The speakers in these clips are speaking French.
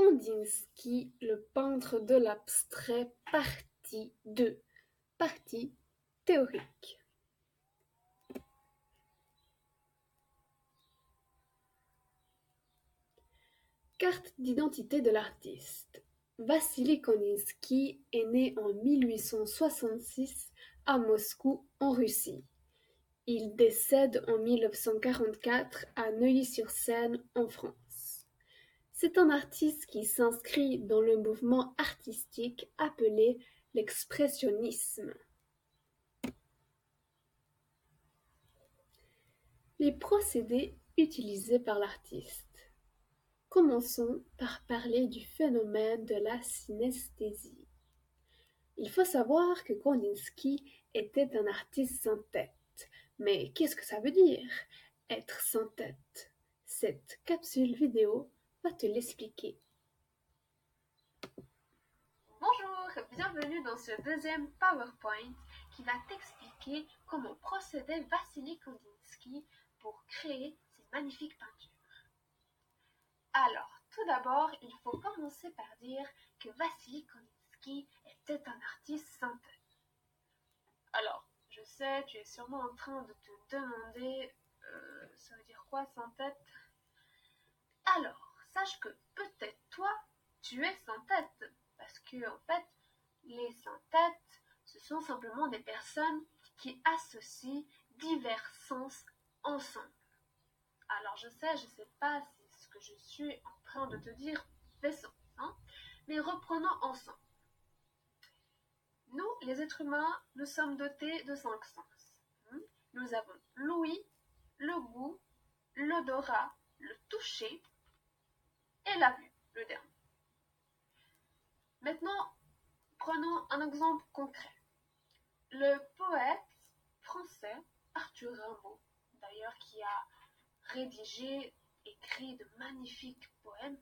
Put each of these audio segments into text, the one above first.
Kandinsky, le peintre de l'abstrait, partie deux, partie théorique. Carte d'identité de l'artiste. Vassili Kandinsky est né en mille huit cent soixante-six à Moscou, en Russie. Il décède en mille neuf cent quarante-quatre à Neuilly-sur-Seine, en France. C'est un artiste qui s'inscrit dans le mouvement artistique appelé l'expressionnisme. Les procédés utilisés par l'artiste. Commençons par parler du phénomène de la synesthésie. Il faut savoir que Kandinsky était un artiste sans tête. Mais qu'est-ce que ça veut dire, être sans tête? Cette capsule vidéo va te l'expliquer. Bonjour, bienvenue dans ce deuxième PowerPoint qui va t'expliquer comment procédait Vassili Kandinsky pour créer ces magnifiques peintures. Alors, tout d'abord, il faut commencer par dire que Vassili Kandinsky était un artiste sans tête. Alors, je sais, tu es sûrement en train de te demander euh, ça veut dire quoi sans tête? Alors, sache que peut-être toi, tu es sans tête. Parce que, en fait, les sans têtes, ce sont simplement des personnes qui associent divers sens ensemble. Alors, je sais, je sais pas si que je suis en train de te dire fait sens. Hein Mais reprenons ensemble. Nous, les êtres humains, nous sommes dotés de cinq sens. Hein nous avons l'ouïe, le goût, l'odorat, le toucher et la vue, le dernier. Maintenant, prenons un exemple concret. Le poète français Arthur Rimbaud, d'ailleurs qui a rédigé écrit de magnifiques poèmes,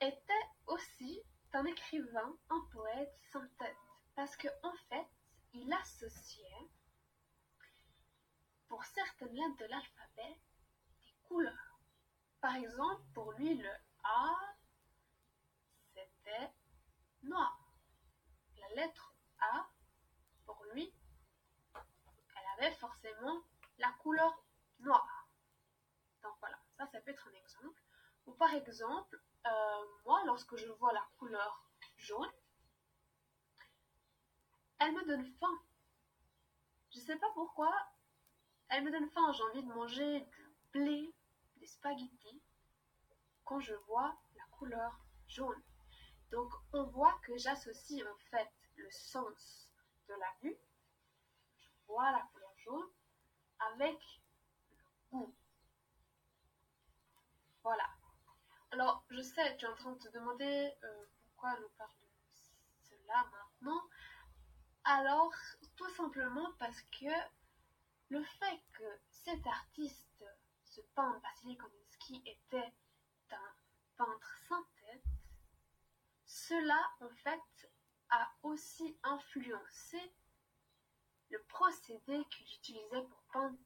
était aussi un écrivain, un poète sans tête, parce qu'en en fait, il associait, pour certaines lettres de l'alphabet, des couleurs. Par exemple, lui, le A, c'était noir. La lettre A, pour lui, elle avait forcément la couleur noire ça, ça peut être un exemple. Ou par exemple, euh, moi, lorsque je vois la couleur jaune, elle me donne faim. Je ne sais pas pourquoi, elle me donne faim. J'ai envie de manger du blé, des spaghettis, quand je vois la couleur jaune. Donc, on voit que j'associe en fait le sens de la vue, je vois la couleur jaune, avec le goût. Voilà. Alors, je sais, tu es en train de te demander euh, pourquoi nous parle de cela maintenant. Alors, tout simplement parce que le fait que cet artiste, ce peintre Vassili Kandinsky, était peintre sans tête, cela en fait a aussi influencé le procédé qu'il utilisait pour peindre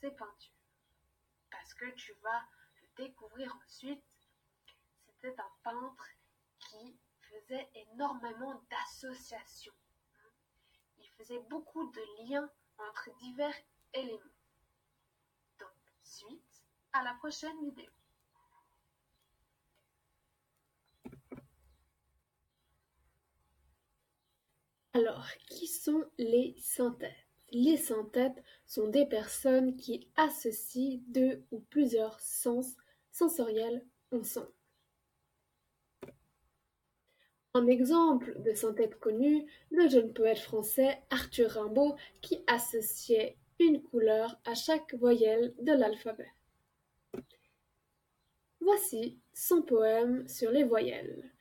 ses peintures. Parce que tu vas découvrir ensuite, c'était un peintre qui faisait énormément d'associations. Il faisait beaucoup de liens entre divers éléments. Donc, suite à la prochaine vidéo. Alors, qui sont les synthèses Les synthètes sont des personnes qui associent deux ou plusieurs sens sensorielles ensemble. Un exemple de synthèse connu, le jeune poète français Arthur Rimbaud qui associait une couleur à chaque voyelle de l'alphabet. Voici son poème sur les voyelles,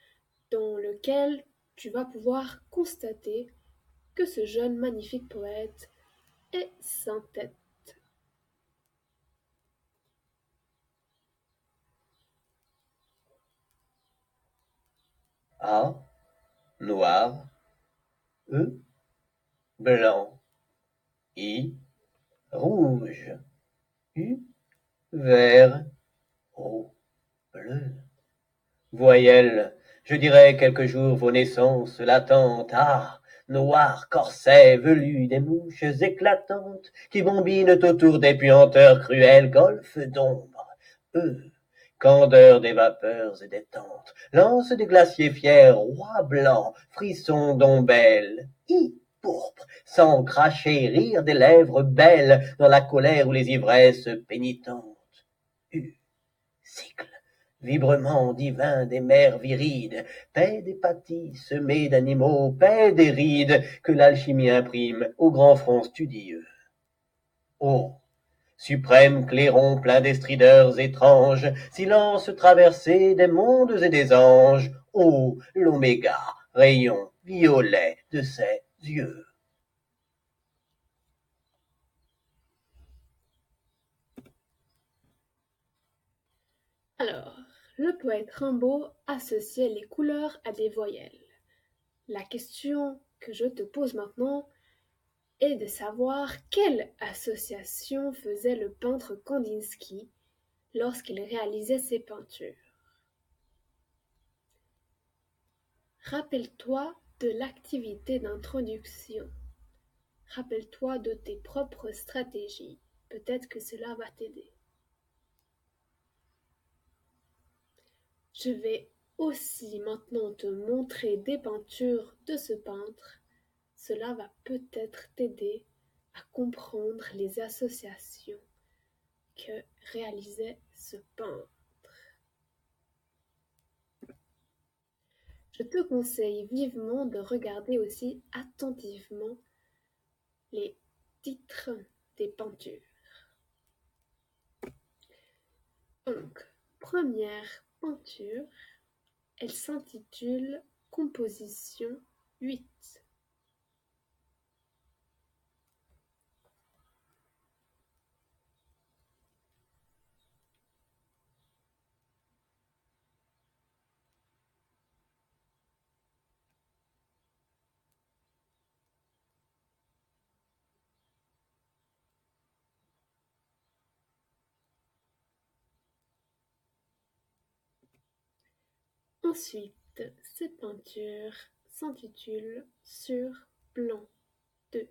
dans lequel tu vas pouvoir constater que ce jeune magnifique poète est sans tête. A, noir, E, blanc, I, rouge, U, vert, O, bleu, Voyelles, je dirai quelques jours vos naissances latentes, ah, noirs corsets velus des mouches éclatantes, qui bombinent autour des puanteurs cruelles, golfes d'ombre, eux, candeur des vapeurs et des tentes, lance des glaciers fiers, rois blancs, frissons d'ombelles, hi, pourpre, sans cracher, rire des lèvres belles, dans la colère ou les ivresses pénitentes, U, cycle, vibrement divin des mers virides, paix des pâtis semés d'animaux, paix des rides que l'alchimie imprime au grand front studieux. Oh, suprême clairon plein d'estrideurs étranges, silence traversé des mondes et des anges, ô l'oméga, rayon violet de ses yeux. Le poète Rimbaud associait les couleurs à des voyelles. La question que je te pose maintenant est de savoir quelle association faisait le peintre Kandinsky lorsqu'il réalisait ses peintures. Rappelle-toi de l'activité d'introduction. Rappelle-toi de tes propres stratégies. Peut-être que cela va t'aider. Je vais aussi maintenant te montrer des peintures de ce peintre. Cela va peut-être t'aider à comprendre les associations que réalisait ce peintre. Je te conseille vivement de regarder aussi attentivement les titres des peintures. Donc, première elle s'intitule Composition 8. Ensuite, cette peinture s'intitule Sur blanc 2.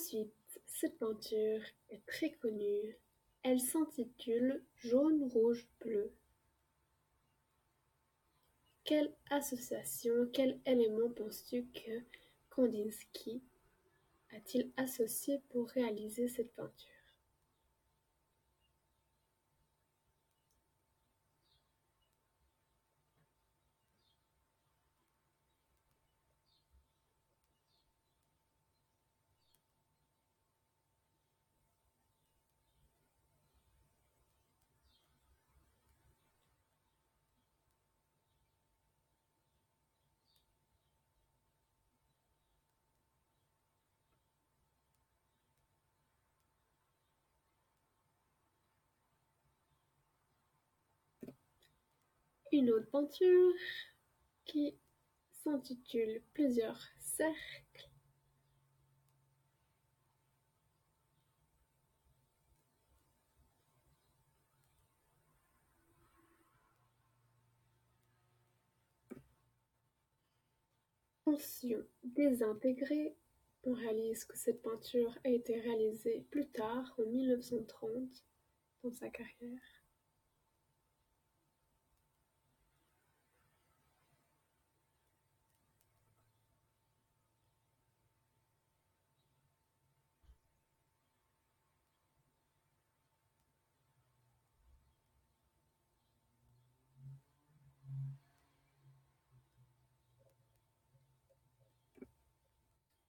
Ensuite, cette peinture est très connue. Elle s'intitule Jaune, rouge, bleu. Quelle association, quel élément penses-tu que Kandinsky a-t-il associé pour réaliser cette peinture? Une autre peinture qui s'intitule Plusieurs cercles. Tension désintégrée. On réalise que cette peinture a été réalisée plus tard, en 1930, dans sa carrière.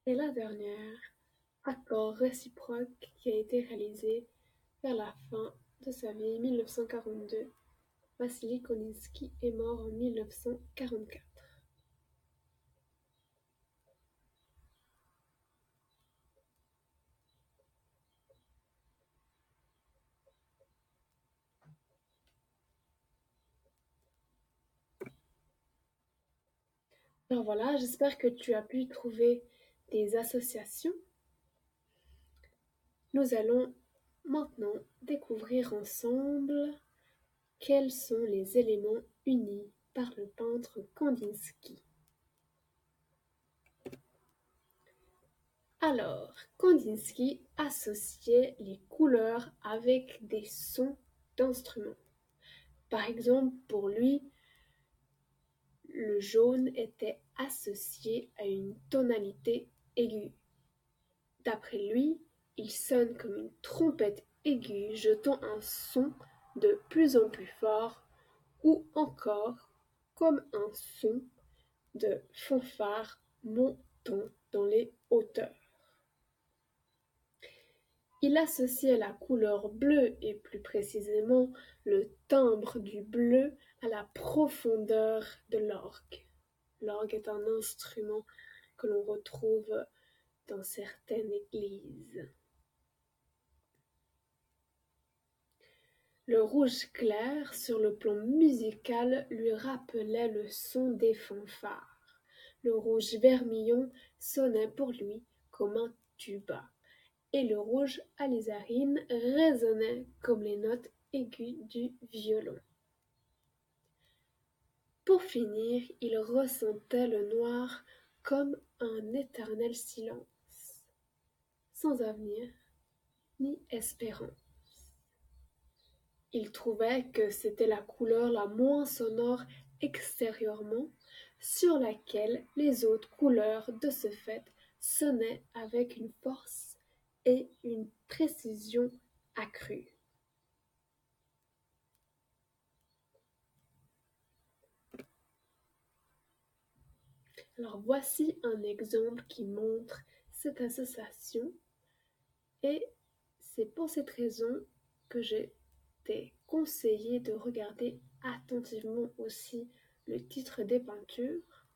Et la dernière, Accord réciproque qui a été réalisé vers la fin de sa vie, 1942. Vassili Koninsky est mort en 1944. Alors voilà, j'espère que tu as pu trouver associations. Nous allons maintenant découvrir ensemble quels sont les éléments unis par le peintre Kandinsky. Alors, Kandinsky associait les couleurs avec des sons d'instruments. Par exemple, pour lui, le jaune était associé à une tonalité D'après lui, il sonne comme une trompette aiguë jetant un son de plus en plus fort ou encore comme un son de fanfare montant dans les hauteurs. Il associait la couleur bleue et plus précisément le timbre du bleu à la profondeur de l'orgue. L'orgue est un instrument l'on retrouve dans certaines églises. Le rouge clair, sur le plan musical, lui rappelait le son des fanfares. Le rouge vermillon sonnait pour lui comme un tuba, et le rouge alizarine résonnait comme les notes aiguës du violon. Pour finir, il ressentait le noir comme un éternel silence, sans avenir ni espérance. Il trouvait que c'était la couleur la moins sonore extérieurement, sur laquelle les autres couleurs de ce fait sonnaient avec une force et une précision accrues. Alors voici un exemple qui montre cette association et c'est pour cette raison que j'ai été conseillé de regarder attentivement aussi le titre des peintures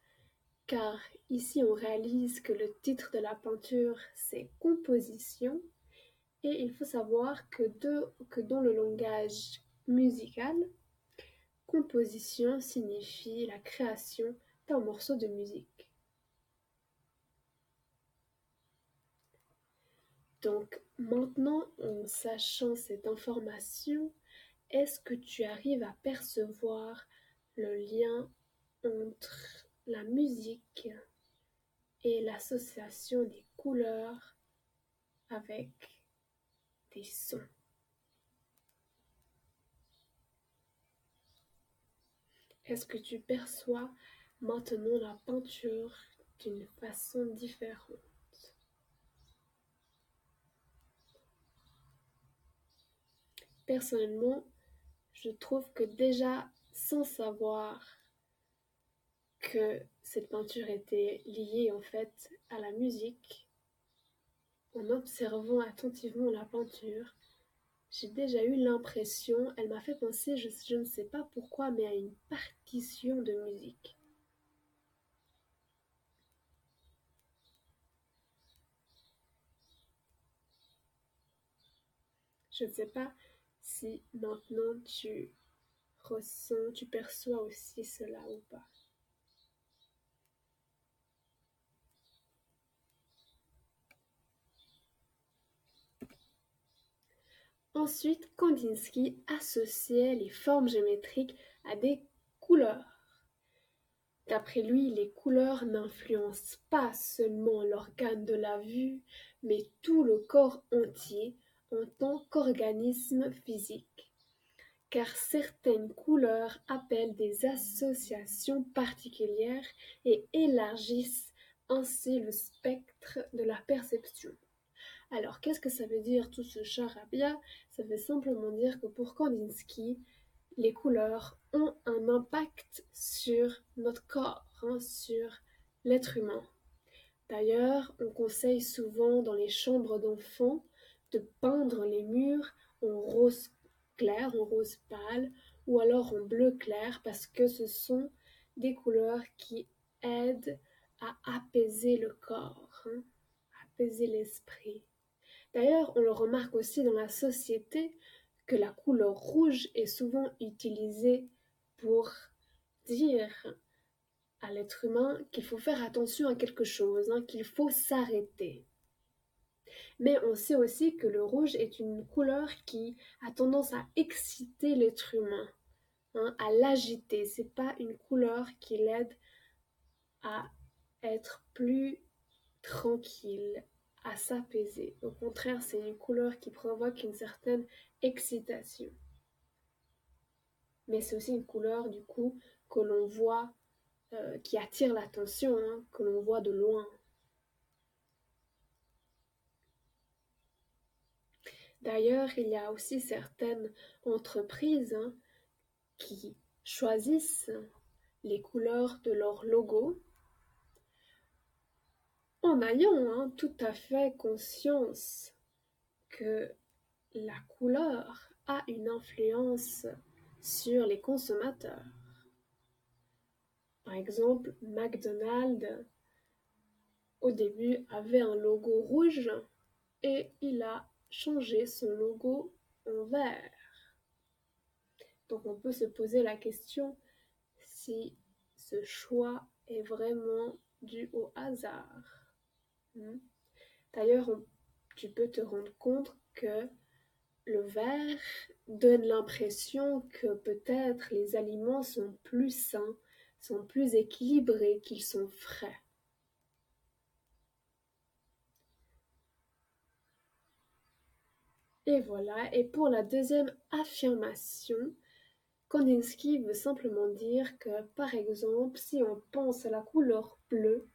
car ici on réalise que le titre de la peinture c'est composition et il faut savoir que, que dans le langage musical, composition signifie la création d'un morceau de musique. Donc maintenant, en sachant cette information, est-ce que tu arrives à percevoir le lien entre la musique et l'association des couleurs avec des sons? Est-ce que tu perçois maintenant la peinture d'une façon différente? Personnellement, je trouve que déjà sans savoir que cette peinture était liée en fait à la musique, en observant attentivement la peinture, j'ai déjà eu l'impression, elle m'a fait penser, je, ne sais pas pourquoi, mais à une partition de musique. Je ne sais pas si maintenant tu ressens, tu perçois aussi cela ou pas. Ensuite, Kandinsky associait les formes géométriques à des couleurs. D'après lui, les couleurs n'influencent pas seulement l'organe de la vue, mais tout le corps entier, en tant qu'organisme physique, car certaines couleurs appellent des associations particulières et élargissent ainsi le spectre de la perception. Alors, qu'est-ce que ça veut dire tout ce charabia? Ça veut simplement dire que pour Kandinsky, les couleurs ont un impact sur notre corps, hein, sur l'être humain. D'ailleurs, on conseille souvent dans les chambres d'enfants de peindre les murs en rose clair, en rose pâle, ou alors en bleu clair, parce que ce sont des couleurs qui aident à apaiser le corps, hein, apaiser l'esprit. D'ailleurs, on le remarque aussi dans la société que la couleur rouge est souvent utilisée pour dire à l'être humain qu'il faut faire attention à quelque chose, hein, qu'il faut s'arrêter. Mais on sait aussi que le rouge est une couleur qui a tendance à exciter l'être humain, hein, à l'agiter. C'est pas une couleur qui l'aide à être plus tranquille, à s'apaiser. Au contraire, c'est une couleur qui provoque une certaine excitation. Mais c'est aussi une couleur, du coup, que l'on voit, euh, qui attire l'attention, hein, que l'on voit de loin. D'ailleurs, il y a aussi certaines entreprises hein, qui choisissent les couleurs de leur logo en ayant hein, tout à fait conscience que la couleur a une influence sur les consommateurs. Par exemple, McDonald's au début avait un logo rouge et il a changé son logo en vert. Donc on peut se poser la question si ce choix est vraiment dû au hasard. Hmm. D'ailleurs, tu peux te rendre compte que le vert donne l'impression que peut-être les aliments sont plus sains, sont plus équilibrés, qu'ils sont frais. Et voilà, et pour la deuxième affirmation, Kandinsky veut simplement dire que, par exemple, si on pense à la couleur bleue,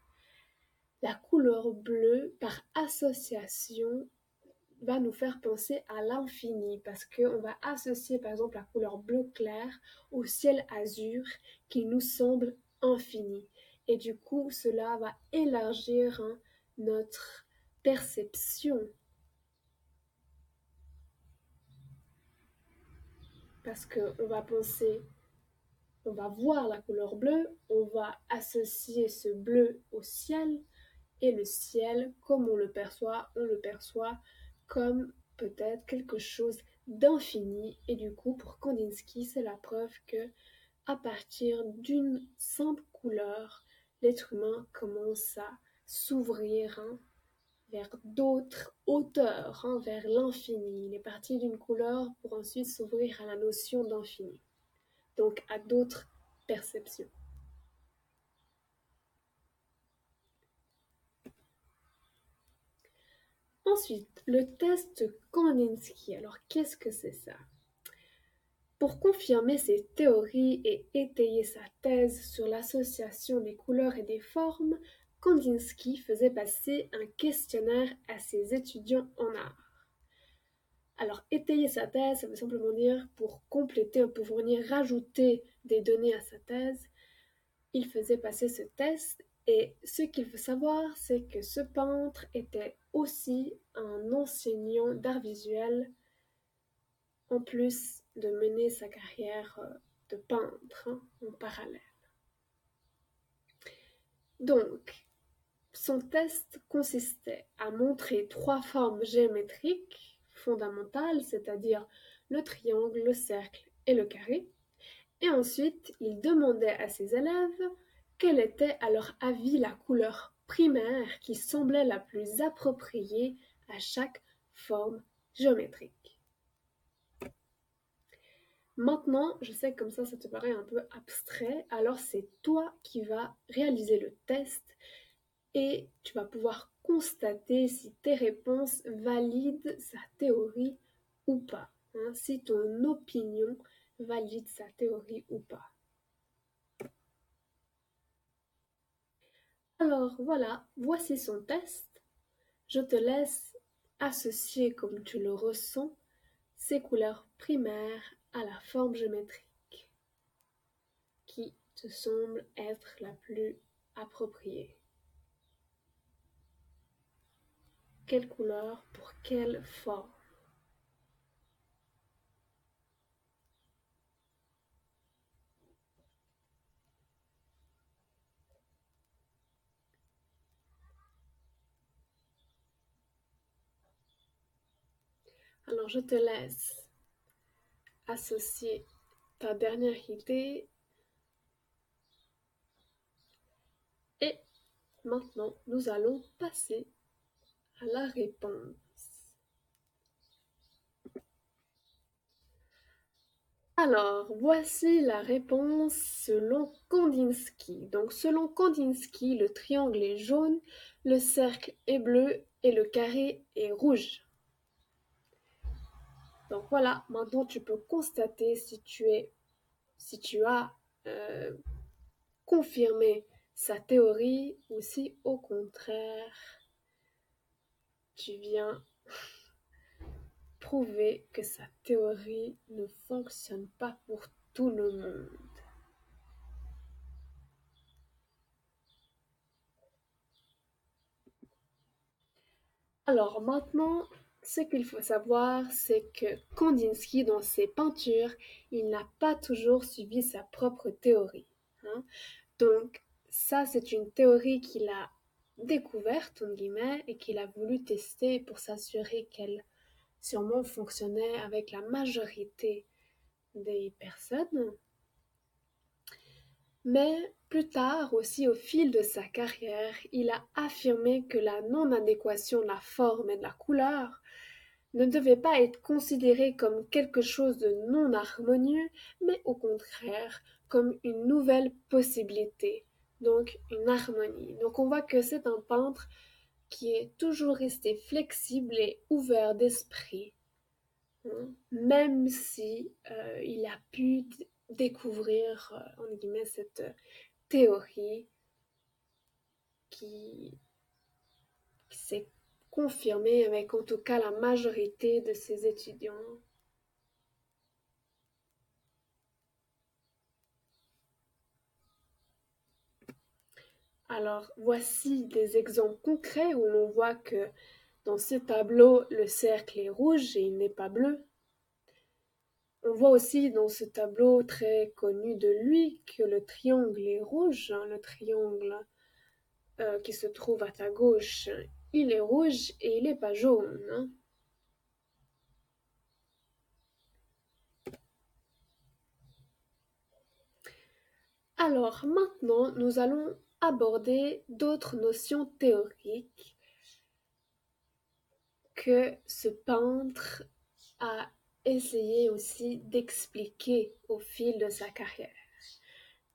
la couleur bleue, par association, va nous faire penser à l'infini parce qu'on va associer par exemple la couleur bleu clair au ciel azur qui nous semble infini. Et du coup, cela va élargir hein, notre perception. Parce qu'on va penser, on va voir la couleur bleue, on va associer ce bleu au ciel, et le ciel, comme on le perçoit, on le perçoit comme peut-être quelque chose d'infini. Et du coup, pour Kandinsky, c'est la preuve que à partir d'une simple couleur, l'être humain commence à s'ouvrir hein, vers d'autres hauteurs, hein, vers l'infini. Il est parti d'une couleur pour ensuite s'ouvrir à la notion d'infini, donc à d'autres perceptions. Ensuite, le test Kandinsky. Alors, qu'est-ce que c'est ça? Pour confirmer ses théories et étayer sa thèse sur l'association des couleurs et des formes, Kandinsky faisait passer un questionnaire à ses étudiants en art. Alors, étayer sa thèse, ça veut simplement dire pour compléter, pour venir rajouter des données à sa thèse, il faisait passer ce test et ce qu'il faut savoir, c'est que ce peintre était aussi un enseignant d'art visuel, en plus de mener sa carrière euh, de peintre hein, en parallèle. Donc, son test consistait à montrer trois formes géométriques fondamentales, c'est-à-dire le triangle, le cercle et le carré. Et ensuite, il demandait à ses élèves quelle était à leur avis la couleur primaire qui semblait la plus appropriée à chaque forme géométrique. Maintenant, je sais que comme ça, ça te paraît un peu abstrait, alors c'est toi qui vas réaliser le test et tu vas pouvoir constater si tes réponses valident sa théorie ou pas, hein, si ton opinion valide sa théorie ou pas. Alors voilà, voici son test. Je te laisse associer comme tu le ressens ces couleurs primaires à la forme géométrique qui te semble être la plus appropriée. couleur, pour quelle forme. Alors, je te laisse associer ta dernière idée. Et maintenant, nous allons passer la réponse. Alors, voici la réponse selon Kandinsky. Donc, selon Kandinsky, le triangle est jaune, le cercle est bleu et le carré est rouge. Donc voilà, maintenant tu peux constater si tu es, si tu as euh, confirmé sa théorie ou si au contraire tu viens prouver que sa théorie ne fonctionne pas pour tout le monde. Alors maintenant, ce qu'il faut savoir, c'est que Kandinsky, dans ses peintures, il n'a pas toujours suivi sa propre théorie. Hein. Donc ça, c'est une théorie qu'il a découverte, en guillemets, et qu'il a voulu tester pour s'assurer qu'elle sûrement fonctionnait avec la majorité des personnes. Mais plus tard, aussi au fil de sa carrière, il a affirmé que la non-adéquation de la forme et de la couleur ne devait pas être considérée comme quelque chose de non harmonieux, mais au contraire comme une nouvelle possibilité, donc une harmonie. Donc on voit que c'est un peintre qui est toujours resté flexible et ouvert d'esprit, hein, même si euh, il a pu découvrir euh, cette théorie qui, s'est confirmée avec en tout cas la majorité de ses étudiants. Alors, voici des exemples concrets où l'on voit que dans ce tableau, le cercle est rouge et il n'est pas bleu. On voit aussi dans ce tableau très connu de lui que le triangle est rouge, hein, le triangle euh, qui se trouve à ta gauche, il est rouge et il n'est pas jaune. Hein. Alors maintenant, nous allons aborder d'autres notions théoriques que ce peintre a essayé aussi d'expliquer au fil de sa carrière.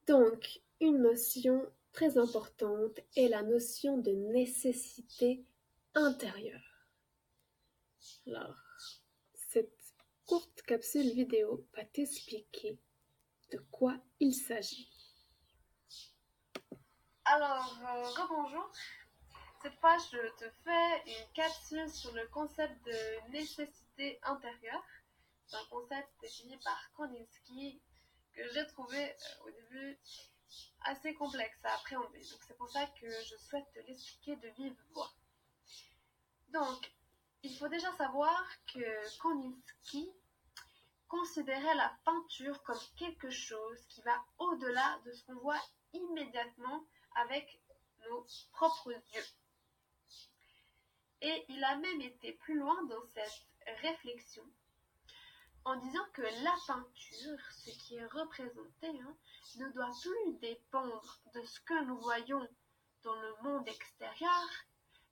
Donc, une notion très importante est la notion de nécessité intérieure. Alors, cette courte capsule vidéo va t'expliquer de quoi il s'agit. Alors, euh, rebonjour. Cette fois, je te fais une capsule sur le concept de nécessité intérieure. C'est un concept défini par Kandinsky que j'ai trouvé euh, au début assez complexe à appréhender. Donc c'est pour ça que je souhaite te l'expliquer de vive voix. Donc, il faut déjà savoir que Kandinsky considérait la peinture comme quelque chose qui va au-delà de ce qu'on voit immédiatement avec nos propres yeux. Et il a même été plus loin dans cette réflexion en disant que la peinture, ce qui est représenté, hein, ne doit plus dépendre de ce que nous voyons dans le monde extérieur,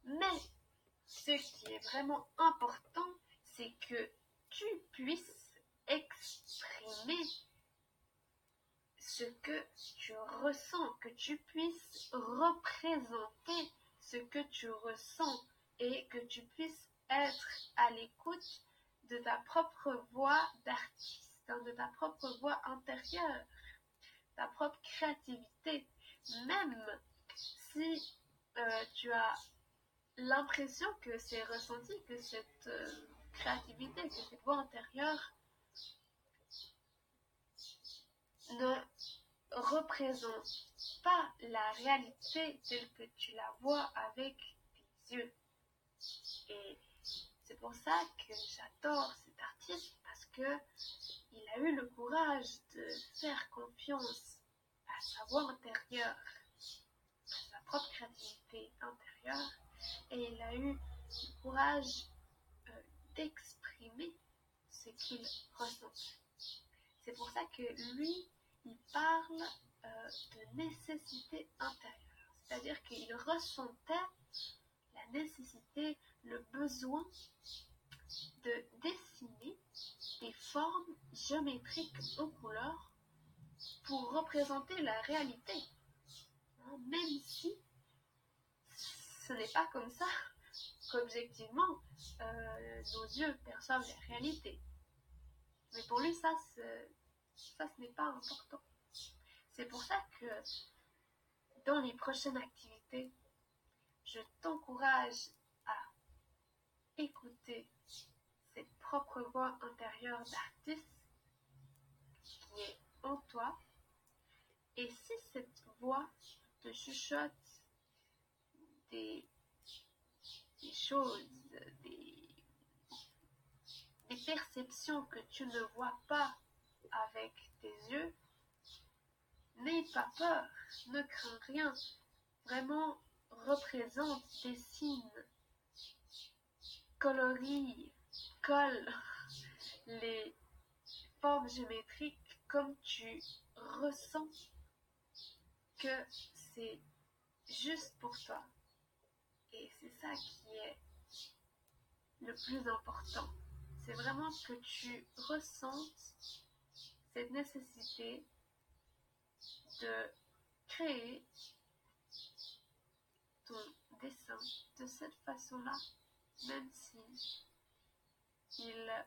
mais ce qui est vraiment important, c'est que tu puisses exprimer ce que tu ressens, que tu puisses représenter ce que tu ressens et que tu puisses être à l'écoute de ta propre voix d'artiste, hein, de ta propre voix intérieure, ta propre créativité, même si euh, tu as l'impression que c'est ressenti, que cette euh, créativité, que cette voix intérieure ne représente pas la réalité telle que tu la vois avec tes yeux. Et c'est pour ça que j'adore cet artiste parce que il a eu le courage de faire confiance à sa voix intérieure, à sa propre créativité intérieure, et il a eu le courage euh, d'exprimer exprimer ce qu'il ressent. C'est pour ça que lui, il parle euh, de nécessité intérieure. C'est-à-dire qu'il ressentait la nécessité, le besoin de dessiner des formes géométriques aux couleurs pour représenter la réalité. Hein, même si ce n'est pas comme ça qu'objectivement euh, nos yeux perçoivent la réalité. Mais pour lui, ça, ça ce n'est pas important. C'est pour ça que dans les prochaines activités, je t'encourage à écouter cette propre voix intérieure d'artiste qui est en toi. Et si cette voix te chuchote des, choses, perceptions que tu ne vois pas avec tes yeux, n'aie pas peur, ne crains rien. Vraiment, représente, dessine, colorie, colle les formes géométriques comme tu ressens que c'est juste pour toi. Et c'est ça qui est le plus important. C'est vraiment que tu ressentes cette nécessité de créer ton dessin de cette façon-là, même si il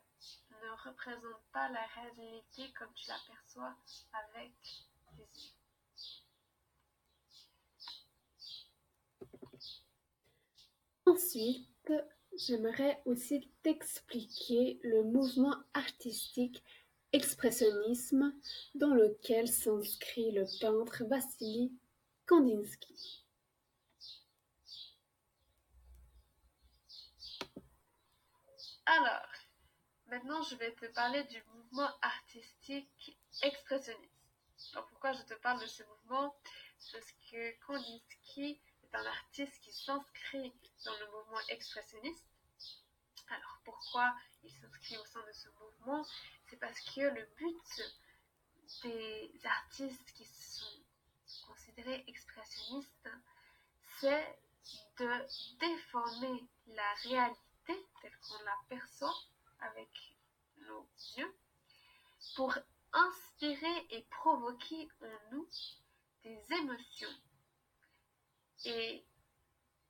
ne représente pas la réalité comme tu l'aperçois avec tes yeux. Ensuite, j'aimerais aussi t'expliquer le mouvement artistique expressionnisme dans lequel s'inscrit le peintre Vassili Kandinsky. Alors, maintenant je vais te parler du mouvement artistique expressionniste. Alors pourquoi je te parle de ce mouvement? Parce que Kandinsky est un artiste qui s'inscrit dans le mouvement expressionniste. Alors pourquoi il s'inscrit au sein de ce mouvement? C'est parce que le but des artistes qui sont considérés expressionnistes, c'est de déformer la réalité telle qu'on la perçoit avec nos yeux pour inspirer et provoquer en nous des émotions. Et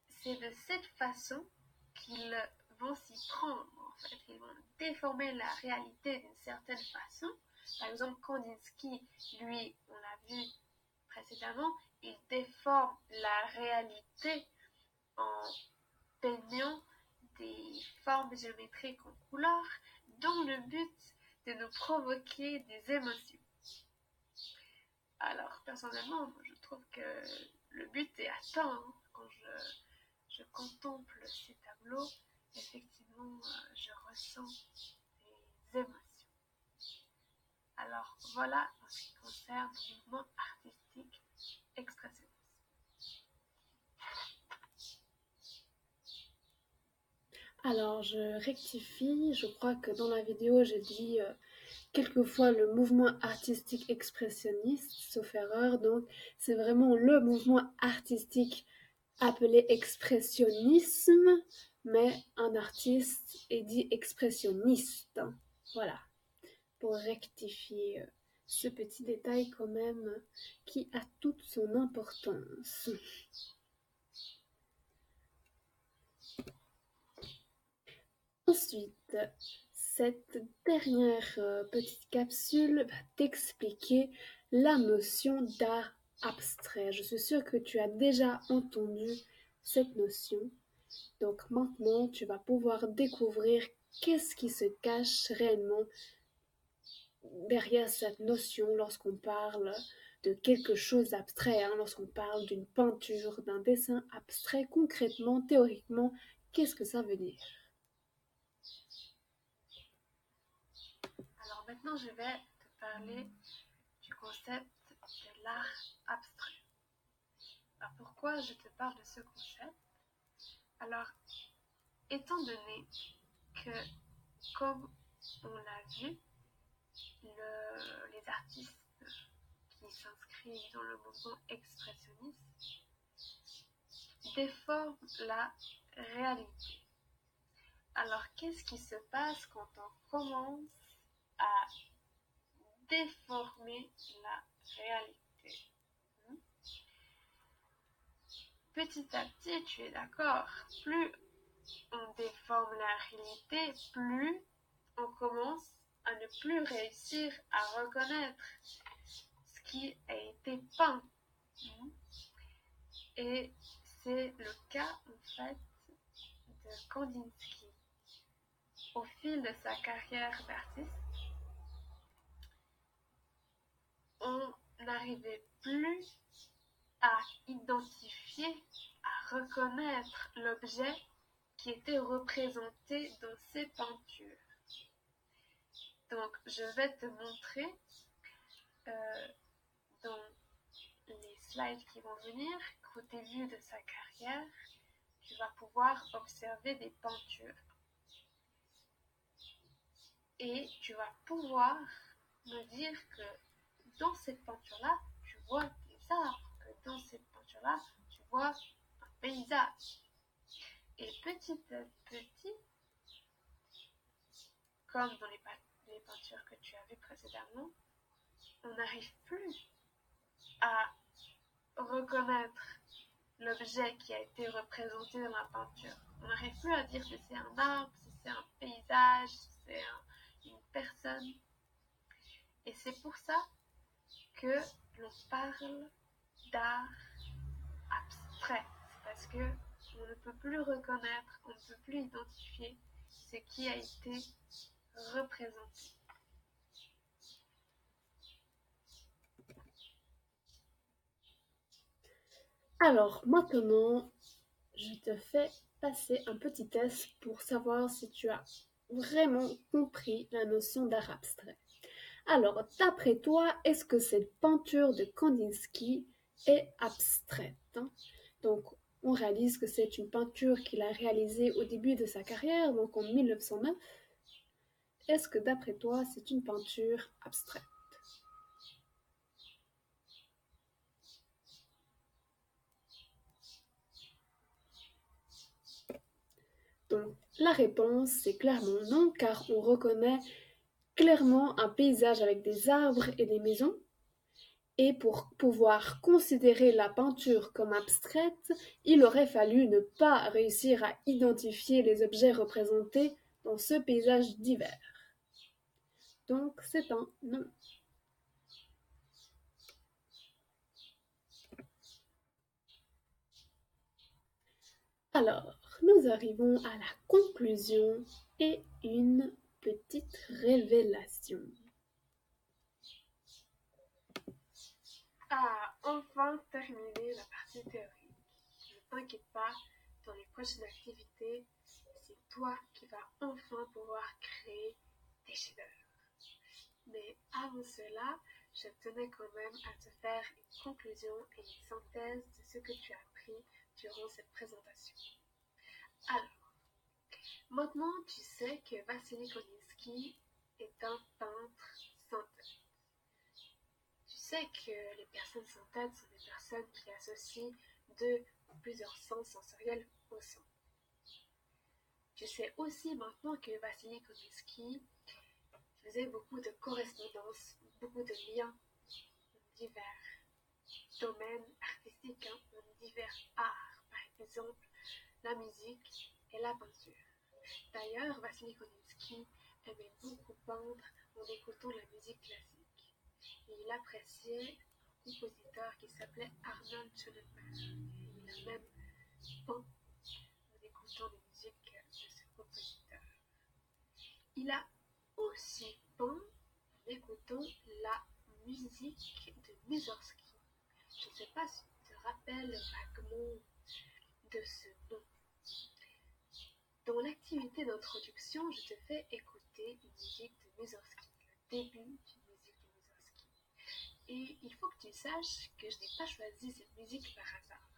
c'est de cette façon qu'ils vont s'y prendre, en fait. Ils vont déformer la réalité d'une certaine façon. Par exemple, Kandinsky, lui, on l'a vu précédemment, il déforme la réalité en peignant des formes géométriques en couleur dans le but de nous provoquer des émotions. Alors, personnellement, je trouve que le but est atteint hein. quand je, contemple ces tableaux effectivement, euh, je ressens des émotions. Alors voilà en ce qui concerne le mouvement artistique expressif. Alors je rectifie, je crois que dans la vidéo j'ai dit euh, quelquefois le mouvement artistique expressionniste, sauf erreur, donc c'est vraiment le mouvement artistique appelé expressionnisme, mais un artiste est dit expressionniste. Voilà, pour rectifier euh, ce petit détail quand même qui a toute son importance. Ensuite, cette dernière euh, petite capsule va t'expliquer la notion d'art abstrait. Je suis sûre que tu as déjà entendu cette notion. Donc maintenant, tu vas pouvoir découvrir qu'est-ce qui se cache réellement derrière cette notion lorsqu'on parle de quelque chose d'abstrait, hein, lorsqu'on parle d'une peinture, d'un dessin abstrait, concrètement, théoriquement, qu'est-ce que ça veut dire Alors maintenant, je vais te parler du concept de l'art abstrait. Alors pourquoi je te parle de ce concept? Alors, étant donné que comme on l'a vu, les artistes qui s'inscrivent dans le mouvement expressionniste déforment la réalité. Alors, qu'est-ce qui se passe quand on commence à déformer la réalité? Petit à petit, tu es d'accord, plus on déforme la réalité, plus on commence à ne plus réussir à reconnaître ce qui a été peint. Et c'est le cas en fait de Kandinsky. Au fil de sa carrière d'artiste, on n'arrivait plus à identifier, à reconnaître l'objet qui était représenté dans ses peintures. Donc, je vais te montrer euh, dans les slides qui vont venir qu'au début de sa carrière, tu vas pouvoir observer des peintures. Et tu vas pouvoir me dire que dans cette peinture-là, tu vois des arbres, que dans cette peinture-là, tu vois un paysage. Et petit à petit, comme dans les, les peintures que tu as vues précédemment, on n'arrive plus à reconnaître l'objet qui a été représenté dans la peinture. On n'arrive plus à dire si c'est un arbre, si c'est un paysage, si c'est une personne. Et c'est pour ça que l'on parle d'art abstrait. C'est parce que on ne peut plus reconnaître, on ne peut plus identifier ce qui a été représenté. Alors maintenant, je te fais passer un petit test pour savoir si tu as vraiment compris la notion d'art abstrait. Alors, d'après toi, est-ce que cette peinture de Kandinsky est abstraite hein? Donc, on réalise que c'est une peinture qu'il a réalisée au début de sa carrière, donc en 1909. Est-ce que d'après toi, c'est une peinture abstraite? Donc la réponse c'est clairement non car on reconnaît clairement un paysage avec des arbres et des maisons. Et pour pouvoir considérer la peinture comme abstraite, il aurait fallu ne pas réussir à identifier les objets représentés dans ce paysage divers. Donc c'est un non. Alors, nous arrivons à la conclusion et une petite révélation. Ah, enfin terminé la partie théorique. Ne t'inquiète pas, dans les prochaines activités, c'est toi qui vas enfin pouvoir créer des chefs-d'œuvre. Mais avant cela, je tenais quand même à te faire une conclusion et une synthèse de ce que tu as appris durant cette présentation. Alors, maintenant tu sais que Vassili Koninsky est un peintre sans. Tu sais que les personnes sans sont des personnes qui associent deux ou plusieurs sens sensoriels au son. Tu sais aussi maintenant que Vassili Koninsky faisait beaucoup de correspondances, beaucoup de liens divers domaines artistiques, hein, divers arts, par exemple la musique et la peinture. D'ailleurs, Vassili Koninsky aimait beaucoup peindre en écoutant la musique classique. Il appréciait un compositeur qui s'appelait Arnold Schoenberg. il a même peint en écoutant la musique de ce compositeur. Il a aussi peint en écoutant la musique de Mussorgsky. Je ne sais pas si tu te rappelles vaguement de ce nom. Dans l'activité d'introduction, je te fais écouter une musique de Mussorgsky, le début d'une musique de Mussorgsky. Et il faut que tu saches que je n'ai pas choisi cette musique par hasard.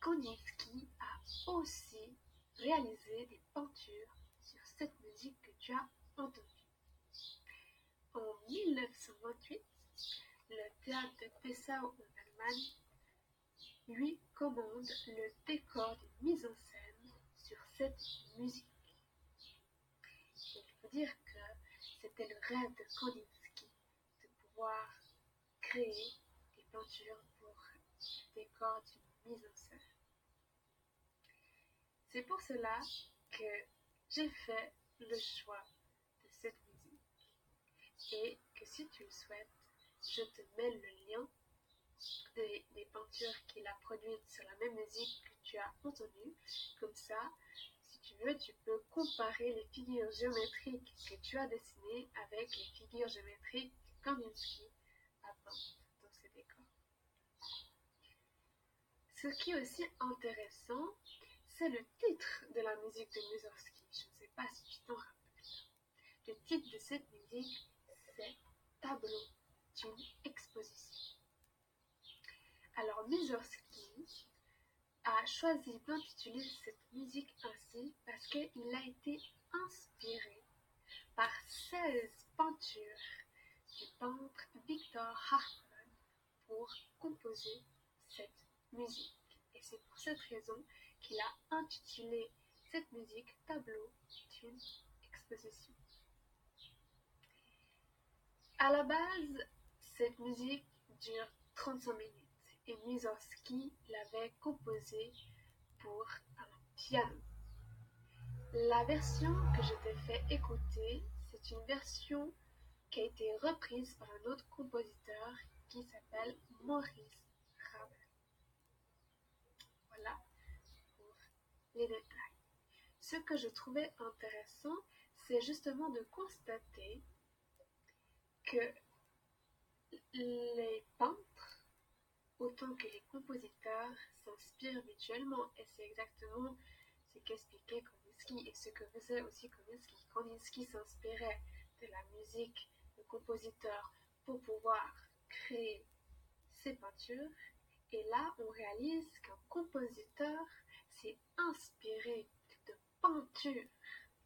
Koninsky a aussi réalisé des peintures sur cette musique que tu as entendue. En 1928, le théâtre de Dessau en Allemagne lui commande le décor de mise en scène cette musique. Il faut dire que c'était le rêve de Kandinsky de pouvoir créer des peintures pour le décor d'une mise en scène. C'est pour cela que j'ai fait le choix de cette musique et que si tu le souhaites, je te mets le lien des, peintures qu'il a produites sur la même musique que tu as entendue. Comme ça, si tu veux, tu peux comparer les figures géométriques que tu as dessinées avec les figures géométriques que Kandinsky a peintes dans ses décors. Ce qui est aussi intéressant, c'est le titre de la musique de Mussorgsky. Je ne sais pas si tu t'en rappelles. Le titre de cette musique, c'est Tableau d'une exposition. Alors Mussorgsky a choisi d'intituler cette musique ainsi parce qu'il a été inspiré par 16 peintures du peintre Victor Hartmann pour composer cette musique. Et c'est pour cette raison qu'il a intitulé cette musique Tableau d'une exposition. À la base, cette musique dure 35 minutes et Mussorgsky l'avait composée pour un piano. La version que je t'ai fait écouter, c'est une version qui a été reprise par un autre compositeur qui s'appelle Maurice Ravel. Voilà pour les détails. Ce que je trouvais intéressant, c'est justement de constater que les peintres, autant que les compositeurs, s'inspirent mutuellement. Et c'est exactement ce qu'expliquait Kandinsky et ce que faisait aussi Kandinsky. Kandinsky s'inspirait de la musique de compositeur pour pouvoir créer ses peintures et là, on réalise qu'un compositeur s'est inspiré de peintures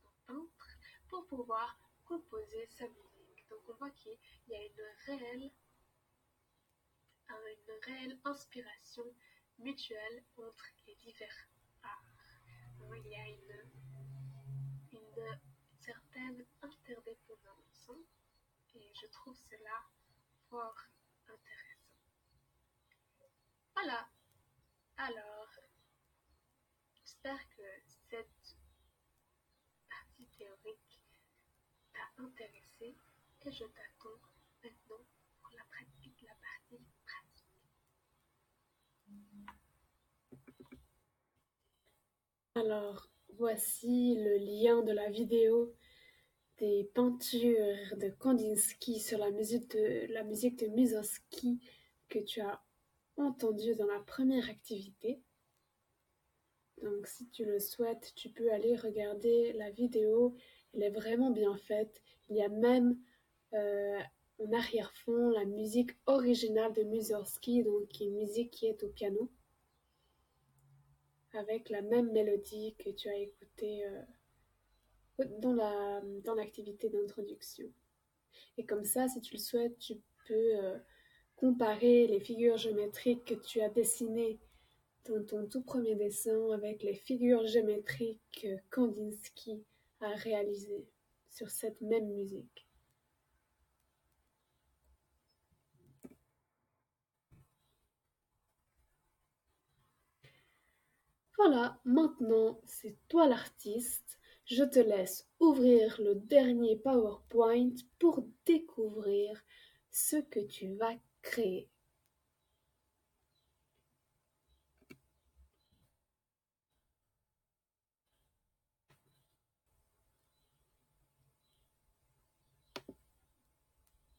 d'un peintre pour pouvoir composer sa musique. Donc on voit qu'il y a une réelle, une réelle inspiration mutuelle entre les divers arts. Il y a une, une certaine interdépendance et je trouve cela fort intéressant. Voilà. Alors, j'espère que cette partie théorique t'a intéressé et je t'attends maintenant pour la pratique, la partie pratique. Alors, voici le lien de la vidéo des peintures de Kandinsky sur la musique de, la que tu as entendu dans la première activité. Donc si tu le souhaites, tu peux aller regarder la vidéo. Elle est vraiment bien faite. Il y a même euh, en arrière-fond la musique originale de Mussorgsky, donc une musique qui est au piano, avec la même mélodie que tu as écoutée euh, dans la dans l'activité d'introduction. Et comme ça, si tu le souhaites, tu peux euh, comparer les figures géométriques que tu as dessinées dans ton tout premier dessin avec les figures géométriques que Kandinsky a réalisées sur cette même musique. Voilà, maintenant c'est toi l'artiste. Je te laisse ouvrir le dernier PowerPoint pour découvrir ce que tu vas créer